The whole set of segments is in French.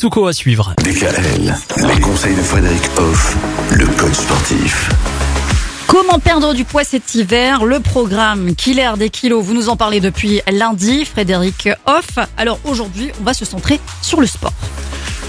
Touko à suivre. DKL, les conseils de Frédéric Hoff, le coach sportif. Comment perdre du poids cet hiver? Le programme Killer des kilos, vous nous en parlez depuis lundi, Frédéric Hoff. Alors aujourd'hui, on va se centrer sur le sport.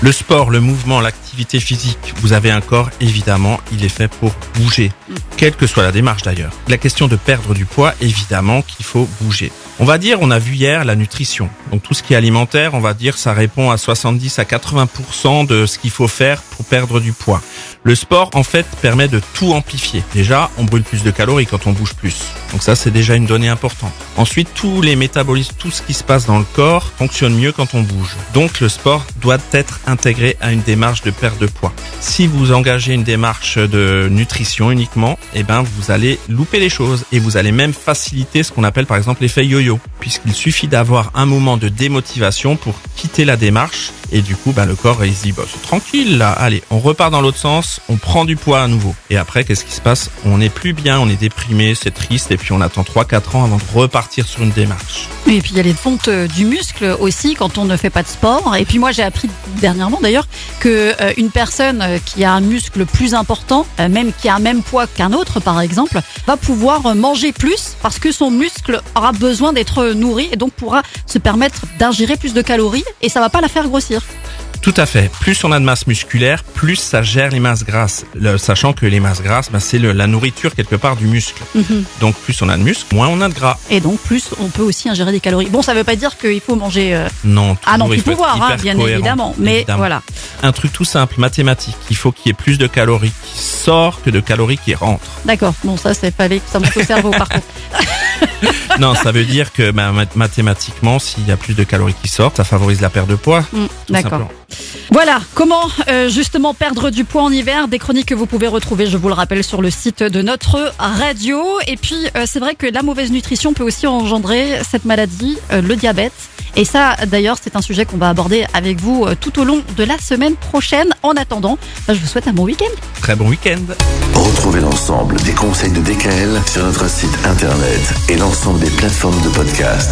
Le sport, le mouvement, l'activité physique, vous avez un corps, évidemment, il est fait pour bouger, quelle que soit la démarche d'ailleurs. La question de perdre du poids, évidemment qu'il faut bouger. On va dire, on a vu hier la nutrition. Donc tout ce qui est alimentaire, on va dire, ça répond à 70 à 80% de ce qu'il faut faire pour perdre du poids. Le sport, en fait, permet de tout amplifier. Déjà, on brûle plus de calories quand on bouge plus. Donc ça, c'est déjà une donnée importante. Ensuite, tous les métabolismes, tout ce qui se passe dans le corps fonctionne mieux quand on bouge. Donc le sport doit être intégré à une démarche de perte de poids. Si vous engagez une démarche de nutrition uniquement, eh ben, vous allez louper les choses et vous allez même faciliter ce qu'on appelle par exemple l'effet yo-yo, puisqu'il suffit d'avoir un moment de démotivation pour quitter la démarche et du coup, ben, le corps, il se dit, bah, c'est tranquille, là. Allez, on repart dans l'autre sens, on prend du poids à nouveau. Et après, qu'est-ce qui se passe? On n'est plus bien, on est déprimé, c'est triste, puis on attend 3-4 ans avant de repartir sur une démarche. Et puis il y a les fontes euh, du muscle aussi quand on ne fait pas de sport. Et puis moi j'ai appris dernièrement d'ailleurs que euh, une personne euh, qui a un muscle plus important, même qui a un même poids qu'un autre par exemple, va pouvoir manger plus parce que son muscle aura besoin d'être nourri et donc pourra se permettre d'ingérer plus de calories et ça va pas la faire grossir. Tout à fait. Plus on a de masse musculaire, plus ça gère les masses grasses. Le- sachant que les masses grasses, ben, c'est la nourriture quelque part du muscle. Donc plus on a de muscle, moins on a de gras. Et donc plus on peut aussi ingérer des calories. Bon ça veut pas dire qu'il faut manger euh, Non, à non il faut pouvoir, hein, bien cohérent. évidemment. Mais Évidemment. voilà. Un truc tout simple, mathématique. Il faut qu'il y ait plus de calories qui sortent que de calories qui rentrent. D'accord. Bon ça c'est fallait que ça monte au cerveau par contre. non, ça veut dire que ben, mat- mathématiquement, s'il y a plus de calories qui sortent, ça favorise la perte de poids. Mm, D'accord. Voilà, comment euh, justement perdre du poids en hiver, des chroniques que vous pouvez retrouver, je vous le rappelle, sur le site de notre radio. Et puis, euh, c'est vrai que la mauvaise nutrition peut aussi engendrer cette maladie, euh, le diabète. Et ça, d'ailleurs, c'est un sujet qu'on va aborder avec vous euh, tout au long de la semaine prochaine. En attendant, bah, je vous souhaite un bon week-end. Très bon week-end. Retrouvez l'ensemble des conseils de DKL sur notre site internet et l'ensemble des plateformes de podcast.